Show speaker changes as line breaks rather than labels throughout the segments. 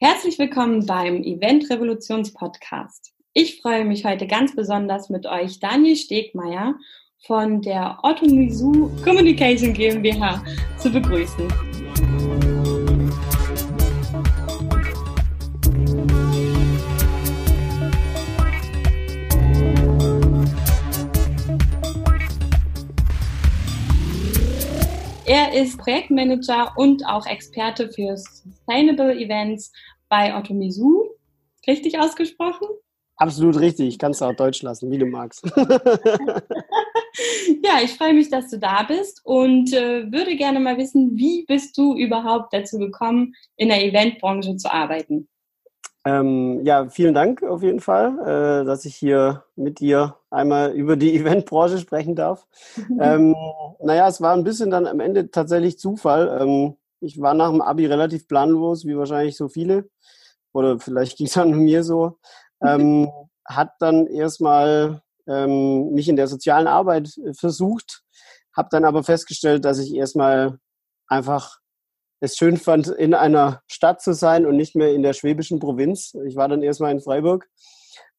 Herzlich willkommen beim Event Revolutions Podcast. Ich freue mich heute ganz besonders mit euch Daniel Stegmeier von der Automisu Communication GmbH zu begrüßen. Er ist Projektmanager und auch Experte für Sustainable Events bei Automisu. Richtig ausgesprochen?
Absolut richtig. Ich kann es auch Deutsch lassen, wie du magst.
ja, ich freue mich, dass du da bist und äh, würde gerne mal wissen, wie bist du überhaupt dazu gekommen, in der Eventbranche zu arbeiten?
Ähm, ja, vielen Dank auf jeden Fall, äh, dass ich hier mit dir einmal über die Eventbranche sprechen darf. ähm, naja, es war ein bisschen dann am Ende tatsächlich Zufall. Ähm, ich war nach dem Abi relativ planlos, wie wahrscheinlich so viele. Oder vielleicht ging es an mir so. Ähm, hat dann erstmal ähm, mich in der sozialen Arbeit versucht, habe dann aber festgestellt, dass ich erstmal einfach es schön fand, in einer Stadt zu sein und nicht mehr in der schwäbischen Provinz. Ich war dann erstmal in Freiburg.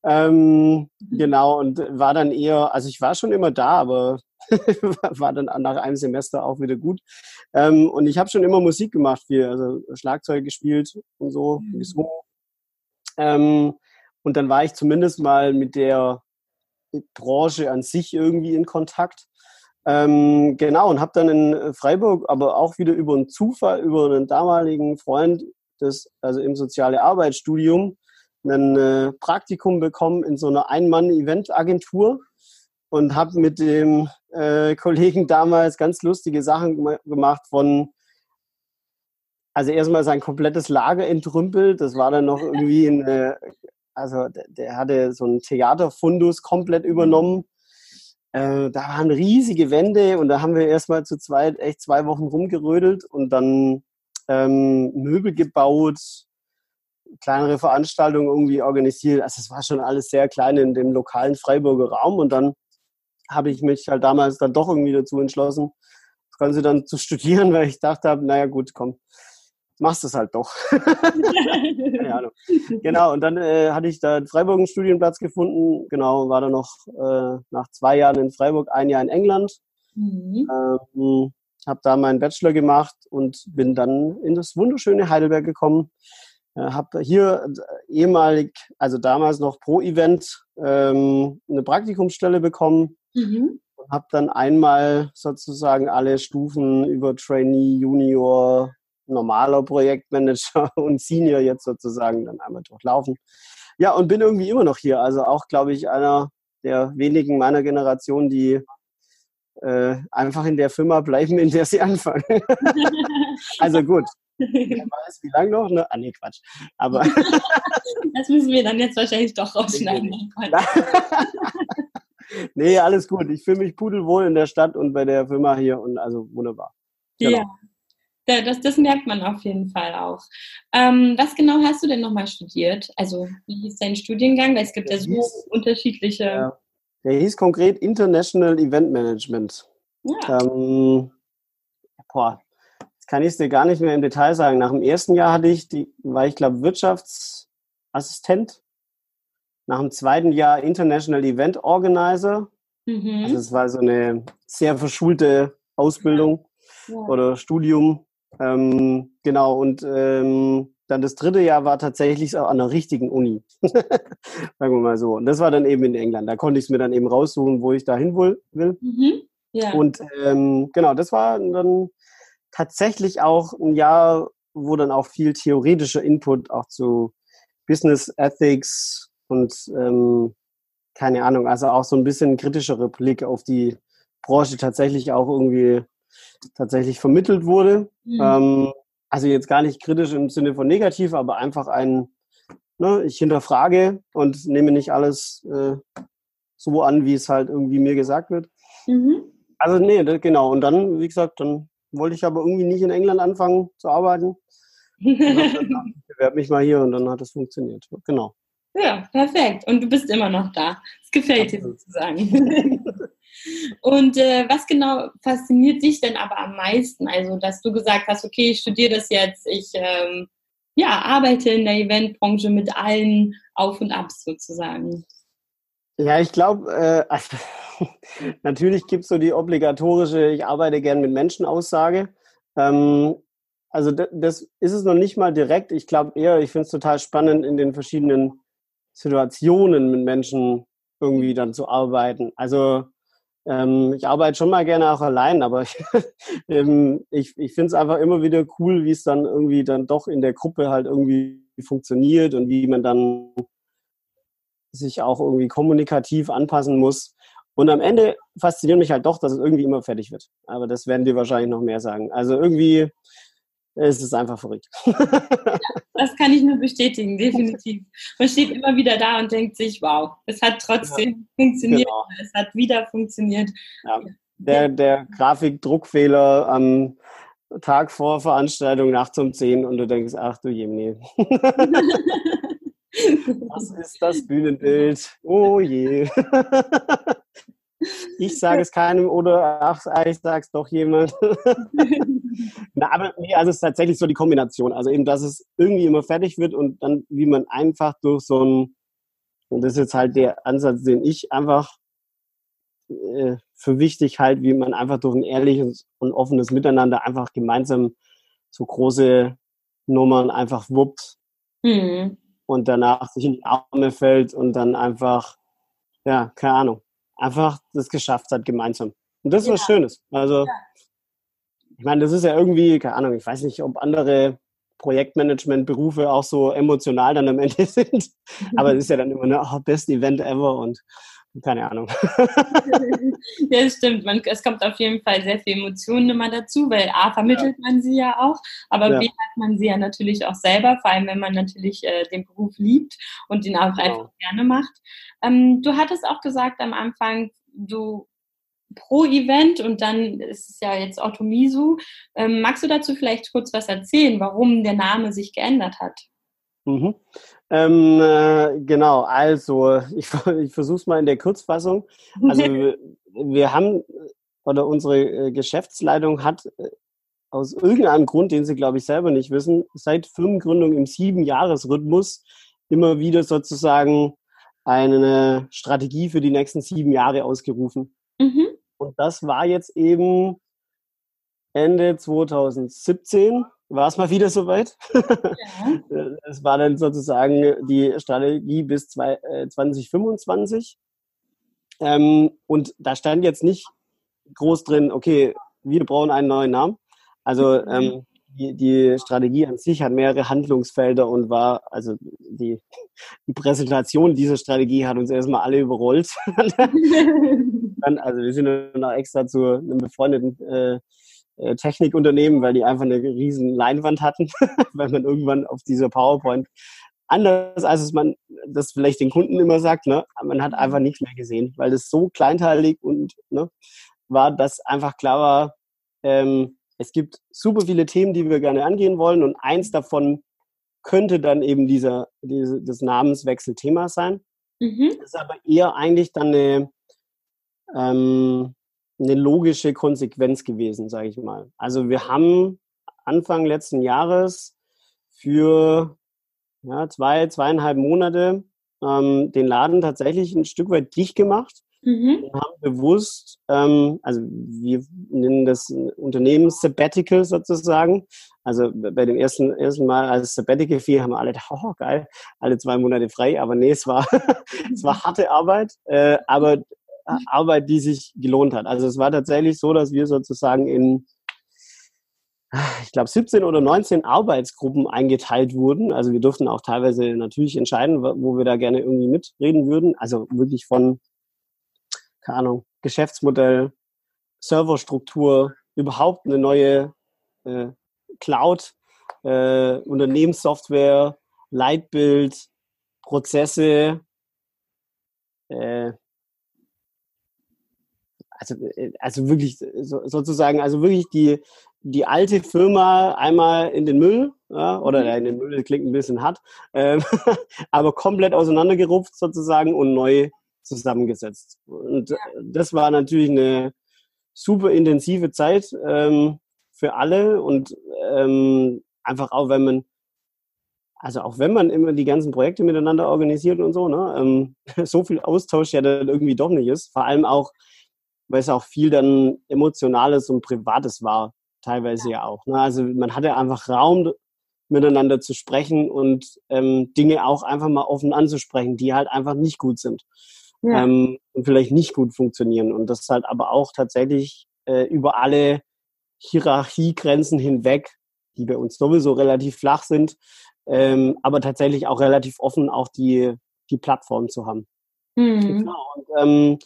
Ähm, mhm. genau, und war dann eher, also ich war schon immer da, aber war dann nach einem Semester auch wieder gut. Ähm, und ich habe schon immer Musik gemacht, viel, also Schlagzeug gespielt und so, mhm. gesungen. Ähm, und dann war ich zumindest mal mit der Branche an sich irgendwie in Kontakt. Ähm, genau, und habe dann in Freiburg, aber auch wieder über einen Zufall, über einen damaligen Freund, des, also im soziale Arbeitsstudium, ein äh, Praktikum bekommen in so einer Ein-Mann-Event-Agentur und habe mit dem äh, Kollegen damals ganz lustige Sachen gemacht von also erstmal sein komplettes Lager entrümpelt. Das war dann noch irgendwie ein, äh, also der, hatte so einen Theaterfundus komplett übernommen äh, da waren riesige Wände und da haben wir erstmal zu zweit echt zwei Wochen rumgerödelt und dann ähm, Möbel gebaut, kleinere Veranstaltungen irgendwie organisiert. Also es war schon alles sehr klein in dem lokalen Freiburger Raum und dann habe ich mich halt damals dann doch irgendwie dazu entschlossen, das Ganze dann zu studieren, weil ich dachte naja gut, komm, machst es halt doch. Keine Ahnung. Genau, und dann äh, hatte ich da in Freiburg einen Studienplatz gefunden. Genau, war dann noch äh, nach zwei Jahren in Freiburg, ein Jahr in England. Mhm. Ähm, habe da meinen Bachelor gemacht und bin dann in das wunderschöne Heidelberg gekommen. Äh, habe hier äh, ehemalig, also damals noch pro Event, ähm, eine Praktikumsstelle bekommen. Mhm. Und habe dann einmal sozusagen alle Stufen über Trainee, Junior, normaler Projektmanager und Senior jetzt sozusagen dann einmal durchlaufen. Ja, und bin irgendwie immer noch hier. Also auch, glaube ich, einer der wenigen meiner Generation, die äh, einfach in der Firma bleiben, in der sie anfangen. also gut. Wer weiß, wie lange noch? Ne? Ah, nee, Quatsch. Aber
das müssen wir dann jetzt wahrscheinlich doch rausschneiden.
nee, alles gut. Ich fühle mich pudelwohl in der Stadt und bei der Firma hier und also wunderbar.
Genau. Ja, das, das merkt man auf jeden Fall auch. Ähm, was genau hast du denn nochmal studiert? Also, wie hieß dein Studiengang? Weil es gibt der ja so hieß, unterschiedliche. Ja,
der hieß konkret International Event Management. Ja. Ähm, boah, das kann ich dir gar nicht mehr im Detail sagen. Nach dem ersten Jahr hatte ich die, war ich glaube Wirtschaftsassistent. Nach dem zweiten Jahr International Event Organizer. Mhm. Also es war so eine sehr verschulte Ausbildung ja. oder Studium. Ähm, genau, und ähm, dann das dritte Jahr war tatsächlich auch an einer richtigen Uni. Sagen wir mal so. Und das war dann eben in England. Da konnte ich es mir dann eben raussuchen, wo ich dahin will. Mhm. Ja. Und ähm, genau, das war dann tatsächlich auch ein Jahr, wo dann auch viel theoretischer Input auch zu Business Ethics und ähm, keine Ahnung, also auch so ein bisschen kritischere Blick auf die Branche tatsächlich auch irgendwie tatsächlich vermittelt wurde. Mhm. Ähm, also jetzt gar nicht kritisch im Sinne von negativ, aber einfach ein, ne, ich hinterfrage und nehme nicht alles äh, so an, wie es halt irgendwie mir gesagt wird. Mhm. Also nee, das, genau. Und dann, wie gesagt, dann wollte ich aber irgendwie nicht in England anfangen zu arbeiten. ich bewerbe mich mal hier und dann hat es funktioniert. Genau.
Ja, perfekt. Und du bist immer noch da. Es gefällt dir sozusagen. Und äh, was genau fasziniert dich denn aber am meisten? Also, dass du gesagt hast, okay, ich studiere das jetzt, ich ähm, ja, arbeite in der Eventbranche mit allen Auf und Abs sozusagen.
Ja, ich glaube, äh, also, natürlich gibt es so die obligatorische, ich arbeite gern mit Menschen Aussage. Ähm, also das ist es noch nicht mal direkt. Ich glaube eher, ich finde es total spannend, in den verschiedenen Situationen mit Menschen irgendwie dann zu arbeiten. Also ähm, ich arbeite schon mal gerne auch allein, aber ich, ähm, ich, ich finde es einfach immer wieder cool, wie es dann irgendwie dann doch in der Gruppe halt irgendwie funktioniert und wie man dann sich auch irgendwie kommunikativ anpassen muss. Und am Ende fasziniert mich halt doch, dass es irgendwie immer fertig wird. Aber das werden dir wahrscheinlich noch mehr sagen. Also irgendwie ist es einfach verrückt.
Ja, das kann ich nur bestätigen, definitiv. Man steht immer wieder da und denkt sich, wow, es hat trotzdem ja, funktioniert, genau. es hat wieder funktioniert.
Ja. Der, der Grafikdruckfehler am Tag vor Veranstaltung nachts um 10 und du denkst, ach du Jemini. Was ist das Bühnenbild? Oh je. Ich sage es keinem oder ach, ich sage es doch jemand. Na, aber nee, also es ist tatsächlich so die Kombination. Also eben, dass es irgendwie immer fertig wird und dann, wie man einfach durch so ein, und das ist jetzt halt der Ansatz, den ich einfach äh, für wichtig halt, wie man einfach durch ein ehrliches und offenes Miteinander einfach gemeinsam so große Nummern einfach wuppt mhm. und danach sich in die Arme fällt und dann einfach, ja, keine Ahnung, einfach das geschafft hat gemeinsam. Und das ist ja. was Schönes. Also, ja. Ich meine, das ist ja irgendwie, keine Ahnung, ich weiß nicht, ob andere Projektmanagement-Berufe auch so emotional dann am Ende sind. Aber es ist ja dann immer eine oh, best Event ever und keine Ahnung.
ja, das stimmt. Man, es kommt auf jeden Fall sehr viel Emotionen immer dazu, weil A, vermittelt ja. man sie ja auch, aber ja. B, hat man sie ja natürlich auch selber, vor allem wenn man natürlich äh, den Beruf liebt und ihn auch genau. einfach gerne macht. Ähm, du hattest auch gesagt am Anfang, du pro Event und dann ist es ja jetzt Automisu. Ähm, magst du dazu vielleicht kurz was erzählen, warum der Name sich geändert hat?
Mhm. Ähm, äh, genau, also ich, ich versuche es mal in der Kurzfassung. Also wir, wir haben, oder unsere äh, Geschäftsleitung hat äh, aus irgendeinem Grund, den sie, glaube ich, selber nicht wissen, seit Firmengründung im Sieben-Jahres-Rhythmus immer wieder sozusagen eine Strategie für die nächsten sieben Jahre ausgerufen. Mhm. Und das war jetzt eben Ende 2017 war es mal wieder soweit. Ja. Es war dann sozusagen die Strategie bis 2025. Äh, ähm, und da stand jetzt nicht groß drin, okay, wir brauchen einen neuen Namen. Also mhm. ähm, die, die Strategie an sich hat mehrere Handlungsfelder und war, also die, die Präsentation dieser Strategie hat uns erstmal alle überrollt. dann, also wir sind dann auch extra zu einem befreundeten äh, äh, Technikunternehmen, weil die einfach eine riesen Leinwand hatten, weil man irgendwann auf dieser PowerPoint anders als es man das vielleicht den Kunden immer sagt, ne, man hat einfach nichts mehr gesehen, weil das so kleinteilig und ne, war, dass einfach klar war, ähm, es gibt super viele Themen, die wir gerne angehen wollen und eins davon könnte dann eben dieser, diese, das Namenswechsel Thema sein. Mhm. Das ist aber eher eigentlich dann eine, ähm, eine logische Konsequenz gewesen, sage ich mal. Also wir haben Anfang letzten Jahres für ja, zwei, zweieinhalb Monate ähm, den Laden tatsächlich ein Stück weit dicht gemacht mhm. und haben bewusst, ähm, also wir nennen das Unternehmen Sabbatical sozusagen. Also bei dem ersten, ersten Mal als Sabbatical fiel, haben wir alle gedacht, oh geil, alle zwei Monate frei, aber nee, es war, es war harte Arbeit, äh, aber Arbeit, die sich gelohnt hat. Also es war tatsächlich so, dass wir sozusagen in, ich glaube, 17 oder 19 Arbeitsgruppen eingeteilt wurden. Also wir durften auch teilweise natürlich entscheiden, wo wir da gerne irgendwie mitreden würden. Also wirklich von, keine Ahnung, Geschäftsmodell, Serverstruktur, überhaupt eine neue äh, Cloud, äh, Unternehmenssoftware, Leitbild, Prozesse, äh, also, äh, also wirklich so, sozusagen, also wirklich die, die alte Firma einmal in den Müll, ja, oder mhm. in den Müll klingt ein bisschen hart, äh, aber komplett auseinandergerupft sozusagen und neu zusammengesetzt. Und ja. das war natürlich eine super intensive Zeit ähm, für alle und ähm, einfach auch, wenn man also auch wenn man immer die ganzen Projekte miteinander organisiert und so, ne, ähm, so viel Austausch ja dann irgendwie doch nicht ist. Vor allem auch, weil es auch viel dann Emotionales und Privates war, teilweise ja, ja auch. Ne? Also man hatte einfach Raum, miteinander zu sprechen und ähm, Dinge auch einfach mal offen anzusprechen, die halt einfach nicht gut sind ja. ähm, und vielleicht nicht gut funktionieren. Und das halt aber auch tatsächlich äh, über alle Hierarchiegrenzen hinweg, die bei uns sowieso relativ flach sind, ähm, aber tatsächlich auch relativ offen auch die, die Plattform zu haben. Mhm. Genau. Und, ähm,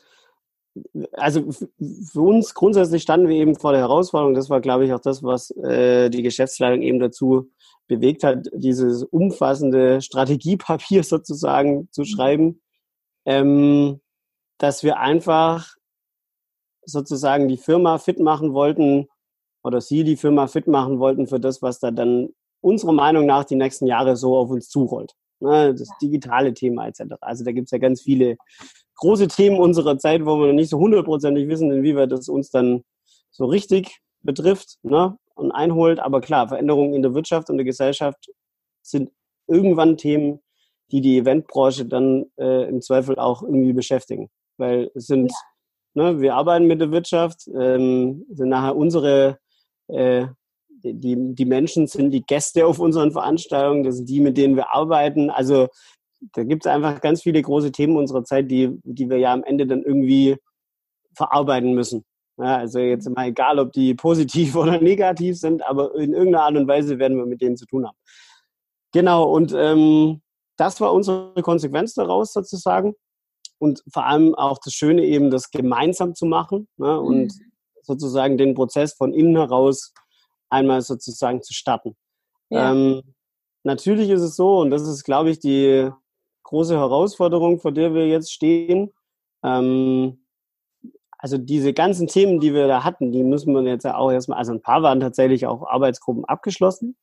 also für uns grundsätzlich standen wir eben vor der Herausforderung, das war, glaube ich, auch das, was äh, die Geschäftsleitung eben dazu bewegt hat, dieses umfassende Strategiepapier sozusagen zu mhm. schreiben, ähm, dass wir einfach sozusagen die Firma fit machen wollten oder Sie die Firma fit machen wollten für das, was da dann unserer Meinung nach die nächsten Jahre so auf uns zurollt. Ne, das digitale Thema etc. Also da gibt es ja ganz viele große Themen unserer Zeit, wo wir noch nicht so hundertprozentig wissen, inwieweit das uns dann so richtig betrifft ne, und einholt. Aber klar, Veränderungen in der Wirtschaft und der Gesellschaft sind irgendwann Themen, die die Eventbranche dann äh, im Zweifel auch irgendwie beschäftigen. Weil es sind, ja. ne, wir arbeiten mit der Wirtschaft, ähm, sind nachher unsere, äh, die, die Menschen sind die Gäste auf unseren Veranstaltungen, das sind die, mit denen wir arbeiten. Also da gibt es einfach ganz viele große Themen unserer Zeit, die, die wir ja am Ende dann irgendwie verarbeiten müssen. Ja, also jetzt mal egal, ob die positiv oder negativ sind, aber in irgendeiner Art und Weise werden wir mit denen zu tun haben. Genau, und ähm, das war unsere Konsequenz daraus sozusagen. Und vor allem auch das Schöne eben, das gemeinsam zu machen ne, und mhm. sozusagen den Prozess von innen heraus einmal sozusagen zu starten. Ja. Ähm, natürlich ist es so, und das ist, glaube ich, die große Herausforderung, vor der wir jetzt stehen. Ähm, also diese ganzen Themen, die wir da hatten, die müssen wir jetzt auch erstmal, also ein paar waren tatsächlich auch Arbeitsgruppen abgeschlossen.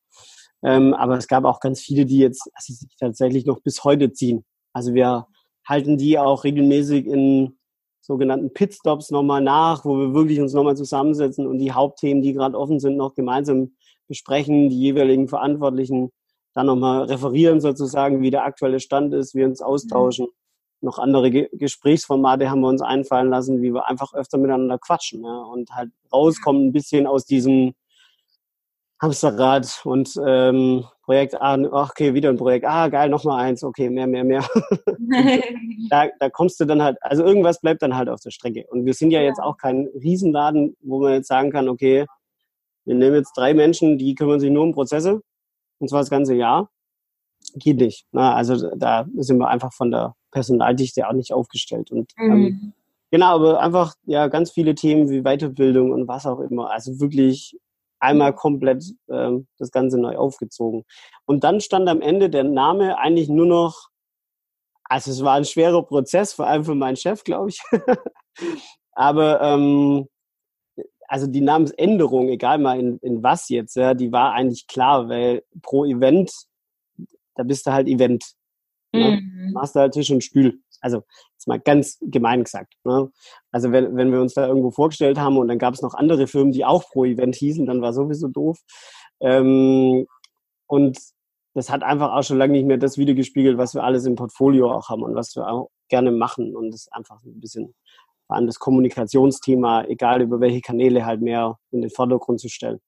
Ähm, aber es gab auch ganz viele, die jetzt also sich tatsächlich noch bis heute ziehen. Also wir halten die auch regelmäßig in sogenannten Pitstops nochmal nach, wo wir wirklich uns nochmal zusammensetzen und die Hauptthemen, die gerade offen sind, noch gemeinsam besprechen, die jeweiligen Verantwortlichen dann nochmal referieren sozusagen, wie der aktuelle Stand ist, wir uns austauschen. Mhm. Noch andere Ge Gesprächsformate haben wir uns einfallen lassen, wie wir einfach öfter miteinander quatschen ja, und halt rauskommen ein bisschen aus diesem Hamsterrad und ähm, Projekt A, okay, wieder ein Projekt, ah, geil, nochmal eins, okay, mehr, mehr, mehr. da, da kommst du dann halt, also irgendwas bleibt dann halt auf der Strecke. Und wir sind ja, ja jetzt auch kein Riesenladen, wo man jetzt sagen kann, okay, wir nehmen jetzt drei Menschen, die kümmern sich nur um Prozesse, und zwar das ganze Jahr. Geht nicht. Na, also da sind wir einfach von der Personaldichte auch nicht aufgestellt. Und ähm, mhm. ähm, genau, aber einfach ja ganz viele Themen wie Weiterbildung und was auch immer. Also wirklich einmal komplett ähm, das Ganze neu aufgezogen. Und dann stand am Ende der Name eigentlich nur noch, also es war ein schwerer Prozess, vor allem für meinen Chef, glaube ich. Aber ähm, also die Namensänderung, egal mal in, in was jetzt, ja, die war eigentlich klar, weil pro Event, da bist du halt Event. Ne? Mhm. Machst du halt Tisch und Stühl. Also jetzt mal ganz gemein gesagt. Ne? Also wenn, wenn wir uns da irgendwo vorgestellt haben und dann gab es noch andere Firmen, die auch pro Event hießen, dann war sowieso doof. Ähm, und das hat einfach auch schon lange nicht mehr das wiedergespiegelt, was wir alles im Portfolio auch haben und was wir auch gerne machen. Und das ist einfach ein bisschen vor allem das Kommunikationsthema, egal über welche Kanäle, halt mehr in den Vordergrund zu stellen.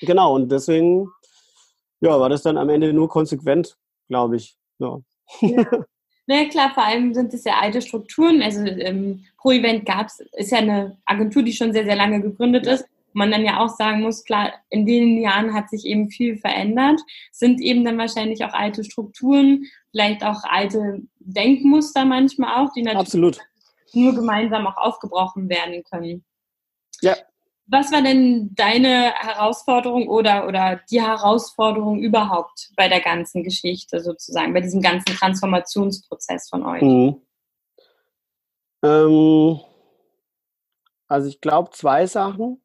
Genau, und deswegen ja, war das dann am Ende nur konsequent, glaube ich. Ja.
ja. Ne, klar, vor allem sind es ja alte Strukturen. Also ähm, Pro Event gab's, ist ja eine Agentur, die schon sehr, sehr lange gegründet ist. Man dann ja auch sagen muss, klar, in den Jahren hat sich eben viel verändert, sind eben dann wahrscheinlich auch alte Strukturen, vielleicht auch alte Denkmuster manchmal auch, die natürlich
Absolut.
Nur gemeinsam auch aufgebrochen werden können.
Ja,
was war denn deine Herausforderung oder, oder die Herausforderung überhaupt bei der ganzen Geschichte sozusagen, bei diesem ganzen Transformationsprozess von euch? Mhm.
Ähm, also ich glaube zwei Sachen.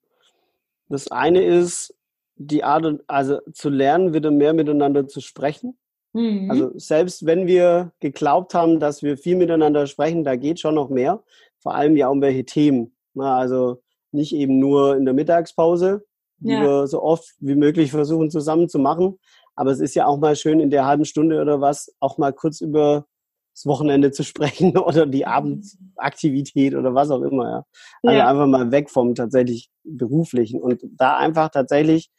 Das eine ist die Art, also zu lernen, wieder mehr miteinander zu sprechen. Mhm. Also selbst wenn wir geglaubt haben, dass wir viel miteinander sprechen, da geht schon noch mehr. Vor allem ja um welche Themen. Na, also nicht eben nur in der Mittagspause, die ja. wir so oft wie möglich versuchen zusammen zu machen, Aber es ist ja auch mal schön, in der halben Stunde oder was, auch mal kurz über das Wochenende zu sprechen oder die Abendaktivität oder was auch immer. Ja. Also ja. einfach mal weg vom tatsächlich beruflichen und da einfach tatsächlich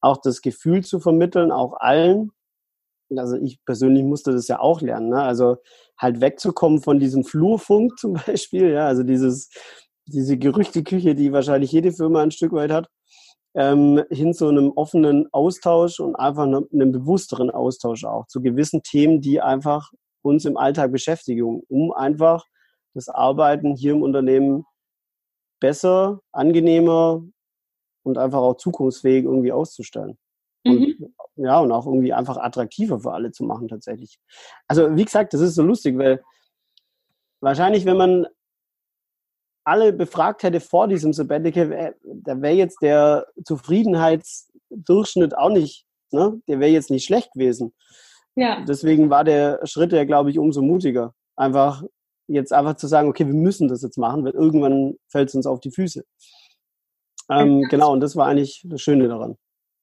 auch das Gefühl zu vermitteln, auch allen. Also ich persönlich musste das ja auch lernen. Ne? Also halt wegzukommen von diesem Flurfunk zum Beispiel, ja, also dieses diese Gerüchteküche, die wahrscheinlich jede Firma ein Stück weit hat, ähm, hin zu einem offenen Austausch und einfach einem, einem bewussteren Austausch auch zu gewissen Themen, die einfach uns im Alltag beschäftigen, um einfach das Arbeiten hier im Unternehmen besser, angenehmer und einfach auch zukunftsfähig irgendwie auszustellen. Mhm. Und, ja, und auch irgendwie einfach attraktiver für alle zu machen tatsächlich. Also wie gesagt, das ist so lustig, weil wahrscheinlich, wenn man alle befragt hätte vor diesem Sabbatical, da wäre jetzt der Zufriedenheitsdurchschnitt auch nicht, ne? der wäre jetzt nicht schlecht gewesen. Ja. Deswegen war der Schritt ja, glaube ich, umso mutiger. Einfach jetzt einfach zu sagen, okay, wir müssen das jetzt machen, weil irgendwann fällt es uns auf die Füße. Ähm, genau, und das war eigentlich das Schöne daran.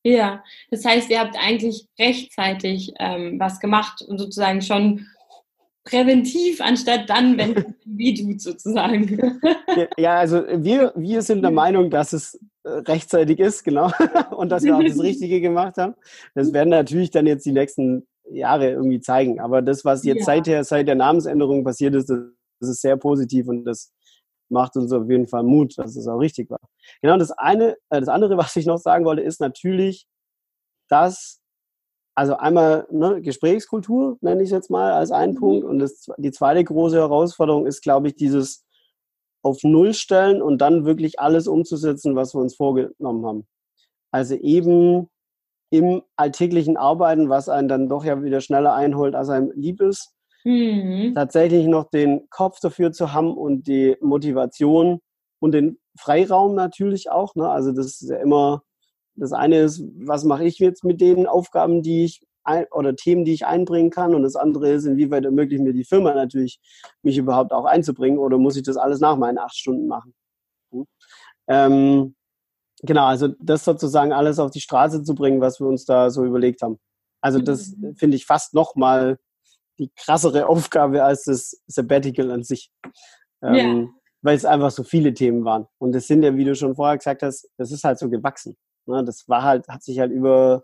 Ja, das heißt, ihr habt eigentlich rechtzeitig ähm, was gemacht und sozusagen schon präventiv, anstatt dann, wenn es wie tut, sozusagen.
Ja, also wir, wir sind der Meinung, dass es äh, rechtzeitig ist, genau, und dass wir auch das Richtige gemacht haben. Das werden natürlich dann jetzt die nächsten Jahre irgendwie zeigen. Aber das, was jetzt ja. seither, seit der Namensänderung passiert ist, das, das ist sehr positiv und das macht uns auf jeden Fall Mut, dass es auch richtig war. Genau, das eine, äh, das andere, was ich noch sagen wollte, ist natürlich, dass also einmal ne, Gesprächskultur, nenne ich es jetzt mal als einen mhm. Punkt. Und das, die zweite große Herausforderung ist, glaube ich, dieses auf Null stellen und dann wirklich alles umzusetzen, was wir uns vorgenommen haben. Also eben im alltäglichen Arbeiten, was einen dann doch ja wieder schneller einholt, als einem lieb ist, mhm. tatsächlich noch den Kopf dafür zu haben und die Motivation und den Freiraum natürlich auch. Ne? Also das ist ja immer das eine ist, was mache ich jetzt mit den Aufgaben, die ich ein, oder Themen, die ich einbringen kann. Und das andere ist, inwieweit ermöglicht mir die Firma natürlich, mich überhaupt auch einzubringen oder muss ich das alles nach meinen acht Stunden machen? Hm? Ähm, genau, also das sozusagen alles auf die Straße zu bringen, was wir uns da so überlegt haben. Also das mhm. finde ich fast noch mal die krassere Aufgabe als das Sabbatical an sich. Ähm, ja. Weil es einfach so viele Themen waren. Und es sind ja, wie du schon vorher gesagt hast, das ist halt so gewachsen. Ne, das war halt, hat sich halt über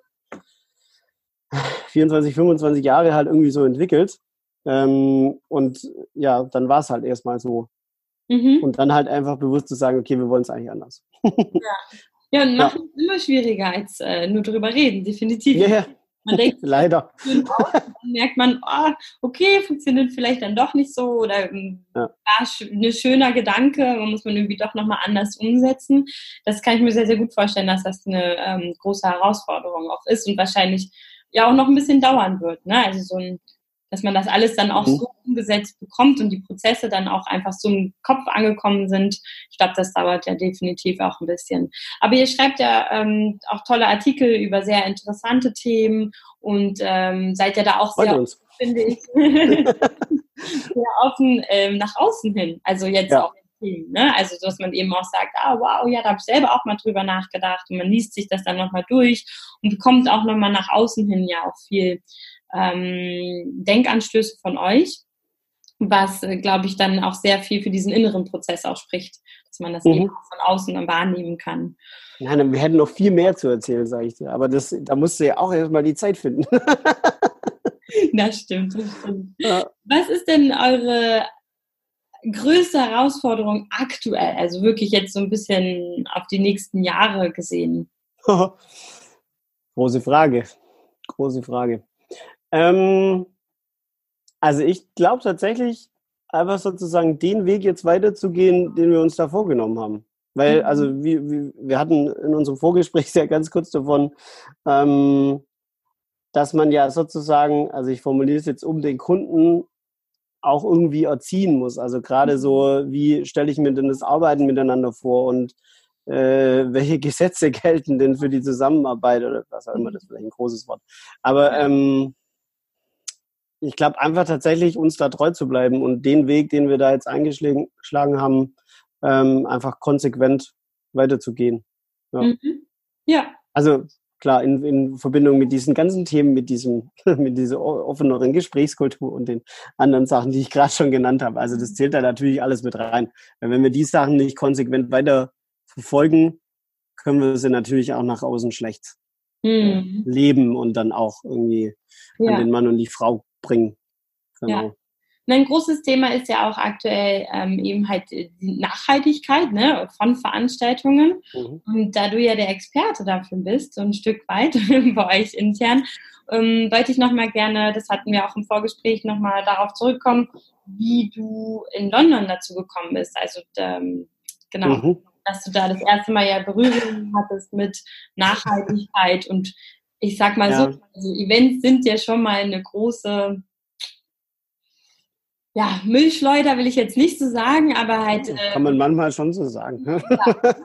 24, 25 Jahre halt irgendwie so entwickelt. Ähm, und ja, dann war es halt erstmal so. Mhm. Und dann halt einfach bewusst zu sagen, okay, wir wollen es eigentlich anders.
ja. ja, und macht ja. es immer schwieriger als äh, nur drüber reden, definitiv. Yeah. Man denkt,
leider.
dann merkt man, oh, okay, funktioniert vielleicht dann doch nicht so oder ähm, ja. war ein schöner Gedanke, muss man irgendwie doch nochmal anders umsetzen. Das kann ich mir sehr, sehr gut vorstellen, dass das eine ähm, große Herausforderung auch ist und wahrscheinlich ja auch noch ein bisschen dauern wird. Ne? Also so ein dass man das alles dann auch mhm. so umgesetzt bekommt und die Prozesse dann auch einfach so im Kopf angekommen sind. Ich glaube, das dauert ja definitiv auch ein bisschen. Aber ihr schreibt ja ähm, auch tolle Artikel über sehr interessante Themen und ähm, seid ja da auch sehr, offen, finde ich, sehr offen ähm, nach außen hin. Also jetzt ja. auch Themen, ne? Also dass man eben auch sagt, ah wow, ja, da habe ich selber auch mal drüber nachgedacht und man liest sich das dann nochmal durch und bekommt auch nochmal nach außen hin ja auch viel ähm, Denkanstöße von euch, was, äh, glaube ich, dann auch sehr viel für diesen inneren Prozess auch spricht, dass man das mhm. eben auch von außen dann wahrnehmen kann.
Nein, wir hätten noch viel mehr zu erzählen, sage ich dir. Aber das, da musst du ja auch erstmal die Zeit finden.
das stimmt, das stimmt. Ja. Was ist denn eure größte Herausforderung aktuell? Also wirklich jetzt so ein bisschen auf die nächsten Jahre gesehen.
Große Frage. Große Frage. Ähm, also ich glaube tatsächlich, einfach sozusagen den Weg jetzt weiterzugehen, den wir uns da vorgenommen haben. Weil, mhm. also wir, wir hatten in unserem Vorgespräch sehr ganz kurz davon, ähm, dass man ja sozusagen, also ich formuliere es jetzt um den Kunden auch irgendwie erziehen muss. Also gerade so, mhm. wie stelle ich mir denn das Arbeiten miteinander vor und äh, welche Gesetze gelten denn für die Zusammenarbeit oder was auch immer, das ist vielleicht ein großes Wort. Aber ähm, ich glaube einfach tatsächlich, uns da treu zu bleiben und den Weg, den wir da jetzt eingeschlagen haben, ähm, einfach konsequent weiterzugehen.
Ja. Mhm. ja.
Also klar, in, in Verbindung mit diesen ganzen Themen, mit diesem, mit dieser offeneren Gesprächskultur und den anderen Sachen, die ich gerade schon genannt habe. Also das zählt da natürlich alles mit rein. Wenn wir die Sachen nicht konsequent weiter verfolgen, können wir sie natürlich auch nach außen schlecht mhm. leben und dann auch irgendwie ja. an den Mann und die Frau bringen.
Genau. Ja. Und ein großes Thema ist ja auch aktuell ähm, eben halt die Nachhaltigkeit ne, von Veranstaltungen. Mhm. Und da du ja der Experte dafür bist, so ein Stück weit bei euch intern, ähm, wollte ich nochmal gerne, das hatten wir auch im Vorgespräch, nochmal darauf zurückkommen, wie du in London dazu gekommen bist. Also ähm, genau, mhm. dass du da das erste Mal ja Berührung hattest mit Nachhaltigkeit und ich sag mal ja. so, also Events sind ja schon mal eine große ja, Müllschleuder will ich jetzt nicht so sagen, aber halt.
Äh, Kann man manchmal schon so sagen. Ne?
Ja,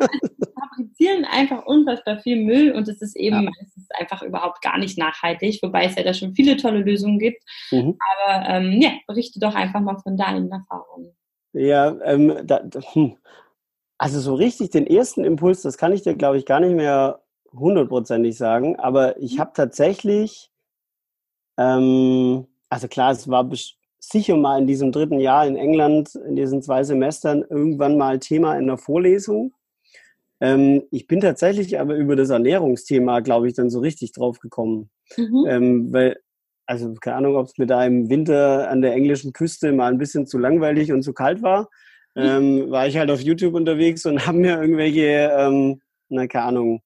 fabrizieren einfach unfassbar viel Müll und es ist eben ja. meistens einfach überhaupt gar nicht nachhaltig, wobei es ja da schon viele tolle Lösungen gibt. Mhm. Aber ähm, ja, berichte doch einfach mal von deinen Erfahrungen.
Ja, ähm, da, hm. also so richtig den ersten Impuls, das kann ich dir, glaube ich, gar nicht mehr hundertprozentig sagen, aber ich mhm. habe tatsächlich, ähm, also klar, es war sicher mal in diesem dritten Jahr in England, in diesen zwei Semestern, irgendwann mal Thema in der Vorlesung. Ähm, ich bin tatsächlich aber über das Ernährungsthema, glaube ich, dann so richtig drauf gekommen. Mhm. Ähm, weil, also keine Ahnung, ob es da im Winter an der englischen Küste mal ein bisschen zu langweilig und zu kalt war. Mhm. Ähm, war ich halt auf YouTube unterwegs und habe mir irgendwelche, ähm, na, keine Ahnung,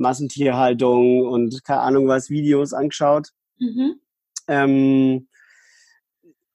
Massentierhaltung und keine Ahnung was, Videos angeschaut. Mhm. Ähm,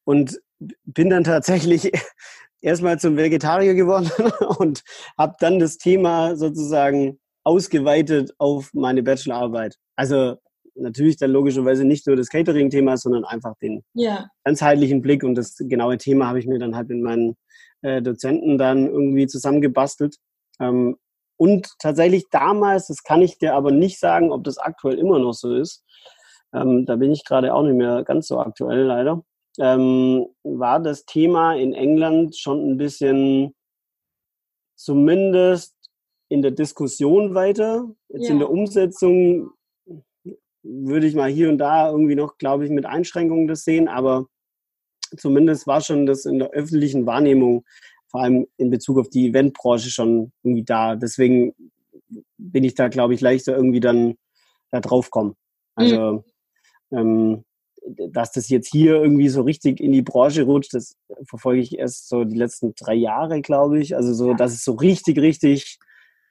und bin dann tatsächlich erstmal zum Vegetarier geworden und habe dann das Thema sozusagen ausgeweitet auf meine Bachelorarbeit. Also natürlich dann logischerweise nicht nur das Catering-Thema, sondern einfach den ja. ganzheitlichen Blick und das genaue Thema habe ich mir dann halt mit meinen äh, Dozenten dann irgendwie zusammengebastelt. Ähm, und tatsächlich damals, das kann ich dir aber nicht sagen, ob das aktuell immer noch so ist. Ähm, da bin ich gerade auch nicht mehr ganz so aktuell leider ähm, war das Thema in England schon ein bisschen zumindest in der Diskussion weiter. Jetzt ja. in der Umsetzung würde ich mal hier und da irgendwie noch, glaube ich, mit Einschränkungen das sehen, aber zumindest war schon das in der öffentlichen Wahrnehmung, vor allem in Bezug auf die Eventbranche, schon irgendwie da. Deswegen bin ich da, glaube ich, leichter irgendwie dann da drauf kommen. Also mhm. ähm, dass das jetzt hier irgendwie so richtig in die Branche rutscht, das verfolge ich erst so die letzten drei Jahre, glaube ich. Also so, dass es so richtig, richtig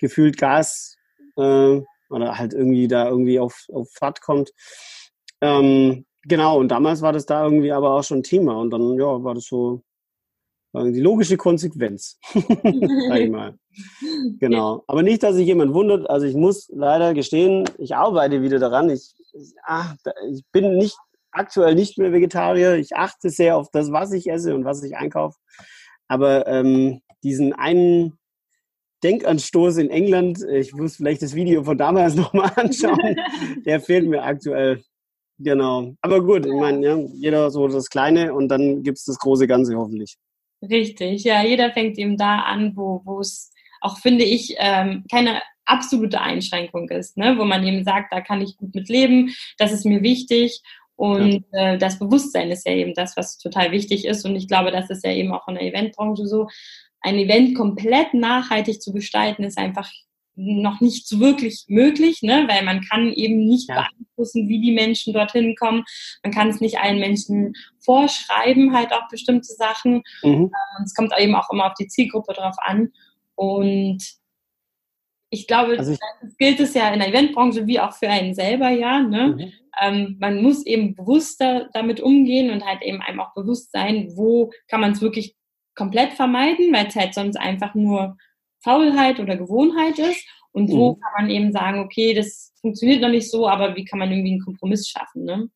gefühlt Gas äh, oder halt irgendwie da irgendwie auf, auf Fahrt kommt. Ähm, genau, und damals war das da irgendwie aber auch schon Thema und dann, ja, war das so die logische Konsequenz, sag. Genau. Aber nicht, dass sich jemand wundert. Also ich muss leider gestehen, ich arbeite wieder daran. Ich, ich, ach, ich bin nicht aktuell nicht mehr Vegetarier. Ich achte sehr auf das, was ich esse und was ich einkaufe. Aber ähm, diesen einen Denkanstoß in England, ich muss vielleicht das Video von damals nochmal anschauen, der fehlt mir aktuell. Genau. Aber gut, ich meine, ja, jeder so das Kleine und dann gibt es das große Ganze hoffentlich.
Richtig, ja, jeder fängt eben da an, wo es auch, finde ich, ähm, keine absolute Einschränkung ist, ne? wo man eben sagt, da kann ich gut mit leben, das ist mir wichtig und ja. äh, das Bewusstsein ist ja eben das, was total wichtig ist. Und ich glaube, das ist ja eben auch in der Eventbranche so. Ein Event komplett nachhaltig zu gestalten, ist einfach noch nicht so wirklich möglich, ne? weil man kann eben nicht ja. beeinflussen, wie die Menschen dorthin kommen. Man kann es nicht allen Menschen vorschreiben, halt auch bestimmte Sachen. Mhm. Ähm, es kommt eben auch immer auf die Zielgruppe drauf an. Und ich glaube, also ich, das gilt es ja in der Eventbranche wie auch für einen selber, ja. Ne? Mhm. Ähm, man muss eben bewusster damit umgehen und halt eben einem auch bewusst sein, wo kann man es wirklich komplett vermeiden, weil es halt sonst einfach nur Faulheit oder Gewohnheit ist. Und wo mhm. kann man eben sagen, okay, das funktioniert noch nicht so, aber wie kann man irgendwie einen Kompromiss schaffen, ne?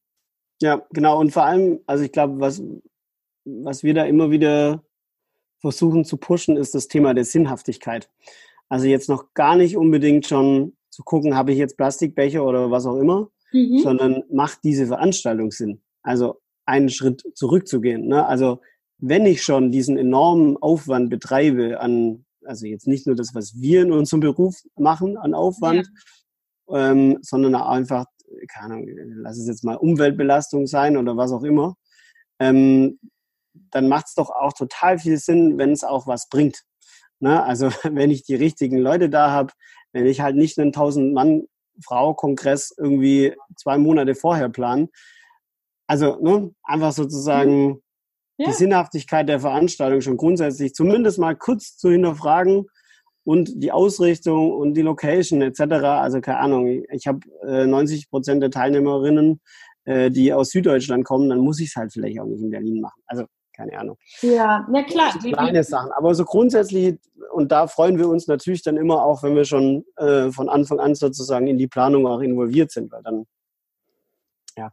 Ja, genau. Und vor allem, also ich glaube, was, was wir da immer wieder versuchen zu pushen, ist das Thema der Sinnhaftigkeit. Also jetzt noch gar nicht unbedingt schon zu gucken, habe ich jetzt Plastikbecher oder was auch immer, mhm. sondern macht diese Veranstaltung Sinn. Also einen Schritt zurückzugehen. Ne? Also wenn ich schon diesen enormen Aufwand betreibe an, also jetzt nicht nur das, was wir in unserem Beruf machen an Aufwand, ja. ähm, sondern einfach, keine Ahnung, lass es jetzt mal Umweltbelastung sein oder was auch immer, ähm, dann macht es doch auch total viel Sinn, wenn es auch was bringt. Ne? Also wenn ich die richtigen Leute da habe, wenn ich halt nicht einen 1000 Mann Frau Kongress irgendwie zwei Monate vorher plan. Also ne, einfach sozusagen ja. die Sinnhaftigkeit der Veranstaltung schon grundsätzlich zumindest mal kurz zu hinterfragen und die Ausrichtung und die Location etc. Also keine Ahnung, ich habe äh, 90 Prozent der Teilnehmerinnen, äh, die aus Süddeutschland kommen, dann muss ich es halt vielleicht auch nicht in Berlin machen. Also keine Ahnung.
Ja, na klar.
So kleine Sachen. Aber so grundsätzlich, und da freuen wir uns natürlich dann immer auch, wenn wir schon äh, von Anfang an sozusagen in die Planung auch involviert sind, weil dann, ja.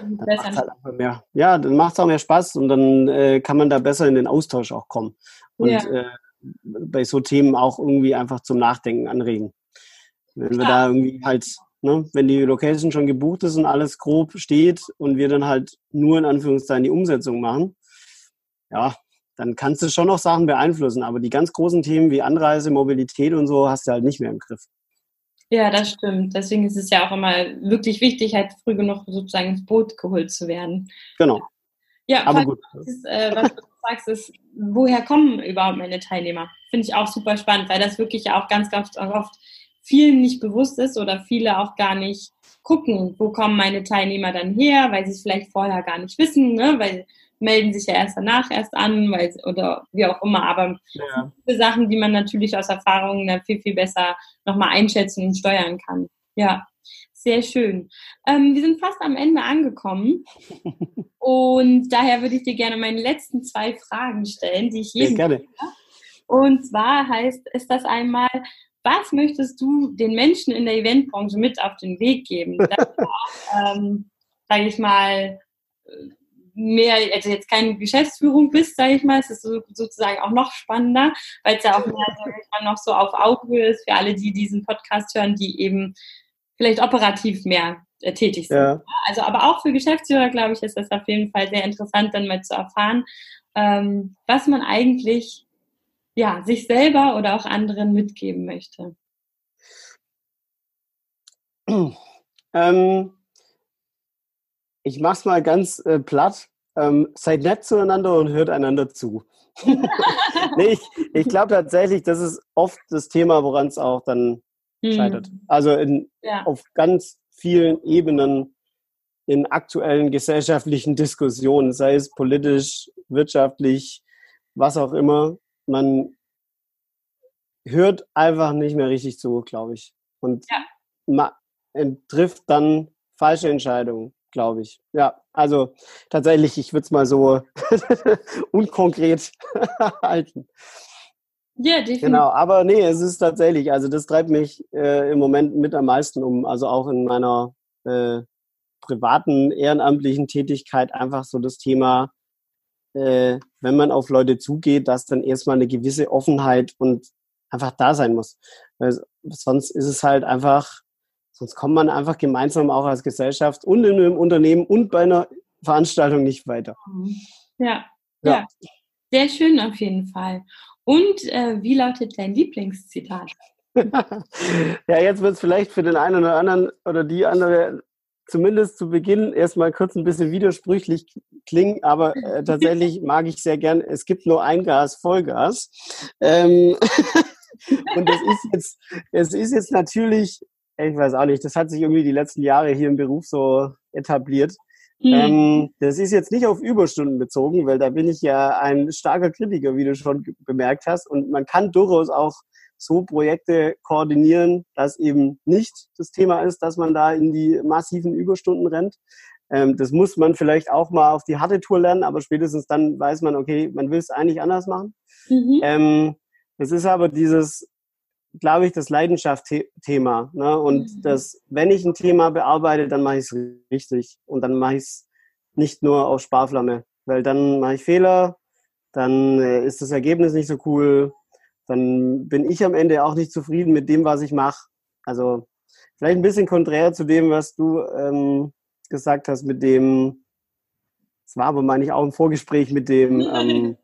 Dann macht's halt einfach mehr, ja, dann macht es auch mehr Spaß und dann äh, kann man da besser in den Austausch auch kommen. Und ja. äh, bei so Themen auch irgendwie einfach zum Nachdenken anregen. Wenn wir da irgendwie halt Ne? Wenn die Location schon gebucht ist und alles grob steht und wir dann halt nur in Anführungszeichen die Umsetzung machen, ja, dann kannst du schon noch Sachen beeinflussen. Aber die ganz großen Themen wie Anreise, Mobilität und so hast du halt nicht mehr im Griff.
Ja, das stimmt. Deswegen ist es ja auch immer wirklich wichtig, halt früh genug sozusagen ins Boot geholt zu werden.
Genau.
Ja, aber gut. Ist, äh, was du sagst, ist, woher kommen überhaupt meine Teilnehmer? Finde ich auch super spannend, weil das wirklich auch ganz, ganz oft vielen nicht bewusst ist oder viele auch gar nicht gucken, wo kommen meine Teilnehmer dann her, weil sie es vielleicht vorher gar nicht wissen, ne? weil melden sich ja erst danach erst an, weil oder wie auch immer, aber ja. viele Sachen, die man natürlich aus Erfahrungen dann viel, viel besser nochmal einschätzen und steuern kann. Ja, sehr schön. Ähm, wir sind fast am Ende angekommen und daher würde ich dir gerne meine letzten zwei Fragen stellen, die ich jedem
ja, gerne.
Und zwar heißt ist das einmal, was möchtest du den Menschen in der Eventbranche mit auf den Weg geben? Dass auch, ähm, sage ich mal, mehr, also jetzt keine Geschäftsführung bist, sage ich mal, es ist so, sozusagen auch noch spannender, weil es ja auch mehr so, noch so auf Augenhöhe ist für alle, die diesen Podcast hören, die eben vielleicht operativ mehr äh, tätig sind. Ja. Also aber auch für Geschäftsführer, glaube ich, ist das auf jeden Fall sehr interessant, dann mal zu erfahren, ähm, was man eigentlich ja, sich selber oder auch anderen mitgeben möchte?
Ähm, ich mache es mal ganz äh, platt. Ähm, seid nett zueinander und hört einander zu. nee, ich, ich glaube tatsächlich, das ist oft das Thema, woran es auch dann mhm. scheitert. Also in, ja. auf ganz vielen Ebenen in aktuellen gesellschaftlichen Diskussionen, sei es politisch, wirtschaftlich, was auch immer, man hört einfach nicht mehr richtig zu, glaube ich. Und ja. man trifft dann falsche Entscheidungen, glaube ich. Ja, also tatsächlich, ich würde es mal so unkonkret halten. Ja, definitiv. Genau, aber nee, es ist tatsächlich, also das treibt mich äh, im Moment mit am meisten um, also auch in meiner äh, privaten, ehrenamtlichen Tätigkeit einfach so das Thema, äh, wenn man auf Leute zugeht, dass dann erstmal eine gewisse Offenheit und einfach da sein muss. Weil sonst ist es halt einfach, sonst kommt man einfach gemeinsam auch als Gesellschaft und in einem Unternehmen und bei einer Veranstaltung nicht weiter.
Ja, ja. ja. Sehr schön auf jeden Fall. Und äh, wie lautet dein Lieblingszitat?
ja, jetzt wird es vielleicht für den einen oder anderen oder die andere zumindest zu Beginn erstmal kurz ein bisschen widersprüchlich klingen, aber äh, tatsächlich mag ich sehr gern, es gibt nur ein Gas, Vollgas. Ähm und es ist jetzt, es ist jetzt natürlich, ich weiß auch nicht, das hat sich irgendwie die letzten Jahre hier im Beruf so etabliert. Mhm. Ähm, das ist jetzt nicht auf Überstunden bezogen, weil da bin ich ja ein starker Kritiker, wie du schon bemerkt hast. Und man kann durchaus auch so Projekte koordinieren, dass eben nicht das Thema ist, dass man da in die massiven Überstunden rennt. Ähm, das muss man vielleicht auch mal auf die harte Tour lernen, aber spätestens dann weiß man, okay, man will es eigentlich anders machen. Mhm. Ähm, es ist aber dieses, glaube ich, das Leidenschaftsthema. Ne? Und mhm. das, wenn ich ein Thema bearbeite, dann mache ich es richtig. Und dann mache ich es nicht nur auf Sparflamme. Weil dann mache ich Fehler, dann äh, ist das Ergebnis nicht so cool, dann bin ich am Ende auch nicht zufrieden mit dem, was ich mache. Also vielleicht ein bisschen konträr zu dem, was du ähm, gesagt hast, mit dem, es war aber, meine ich, auch im Vorgespräch mit dem, ähm,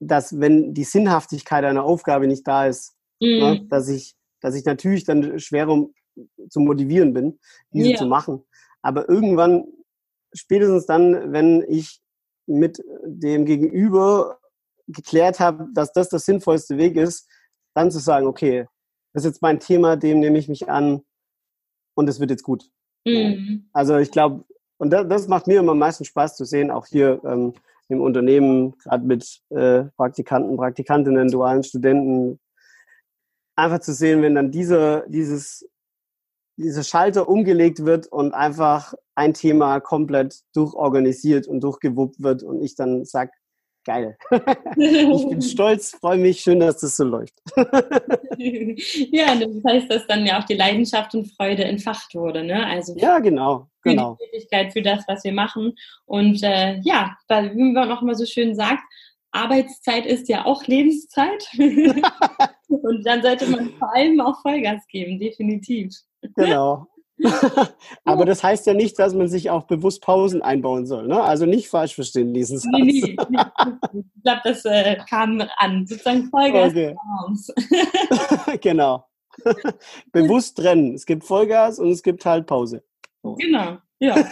dass wenn die Sinnhaftigkeit einer Aufgabe nicht da ist, ne, mhm. ne, dass ich dass ich natürlich dann schwerer zu motivieren bin, diese ja. zu machen. Aber irgendwann, spätestens dann, wenn ich mit dem Gegenüber geklärt habe, dass das das sinnvollste Weg ist, dann zu sagen, okay, das ist jetzt mein Thema, dem nehme ich mich an und es wird jetzt gut. Mhm. Also ich glaube, und das, das, macht mir immer am meisten Spaß zu sehen, auch hier ähm, im Unternehmen, gerade mit äh, Praktikanten, Praktikantinnen, dualen Studenten, einfach zu sehen, wenn dann dieser, dieses, dieser Schalter umgelegt wird und einfach ein Thema komplett durchorganisiert und durchgewuppt wird und ich dann sage, geil. ich bin stolz, freue mich, schön, dass das so läuft.
ja, das heißt, dass dann ja auch die Leidenschaft und Freude entfacht wurde, ne?
Also ja, genau, genau.
die Tätigkeit für das, was wir machen. Und äh, ja, weil, wie man auch immer so schön sagt, Arbeitszeit ist ja auch Lebenszeit. und dann sollte man vor allem auch Vollgas geben, definitiv.
Genau. Aber das heißt ja nicht, dass man sich auch bewusst Pausen einbauen soll. Ne? Also nicht falsch verstehen diesen Satz. Nee, nee,
Ich glaube, das äh, kam an. Sozusagen Vollgas. Okay.
genau. bewusst trennen. Es gibt Vollgas und es gibt halt Pause.
Genau. Ja. in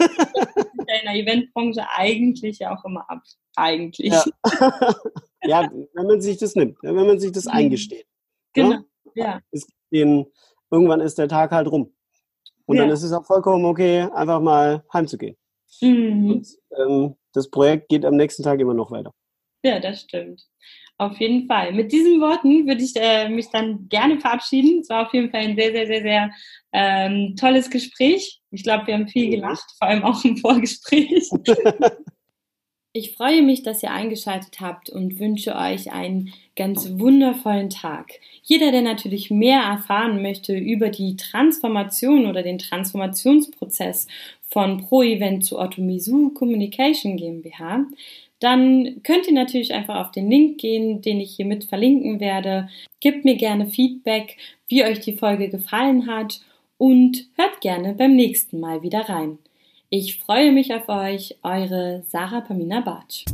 der Eventbranche eigentlich ja auch immer ab. Eigentlich.
Ja. ja, wenn man sich das nimmt, wenn man sich das mhm. eingesteht.
Ne? Genau. Ja.
ja. Den, irgendwann ist der Tag halt rum. Und ja. dann ist es auch vollkommen okay, einfach mal heimzugehen. Mhm. Und ähm, das Projekt geht am nächsten Tag immer noch weiter.
Ja, das stimmt. Auf jeden Fall. Mit diesen Worten würde ich äh, mich dann gerne verabschieden. Es war auf jeden Fall ein sehr, sehr, sehr, sehr ähm, tolles Gespräch. Ich glaube, wir haben viel gelacht, vor allem auch im Vorgespräch. Ich freue mich, dass ihr eingeschaltet habt und wünsche euch einen ganz wundervollen Tag. Jeder, der natürlich mehr erfahren möchte über die Transformation oder den Transformationsprozess von ProEvent zu Otomizu Communication GmbH, dann könnt ihr natürlich einfach auf den Link gehen, den ich hiermit verlinken werde. Gebt mir gerne Feedback, wie euch die Folge gefallen hat und hört gerne beim nächsten Mal wieder rein. Ich freue mich auf euch, eure Sarah Pamina Bartsch.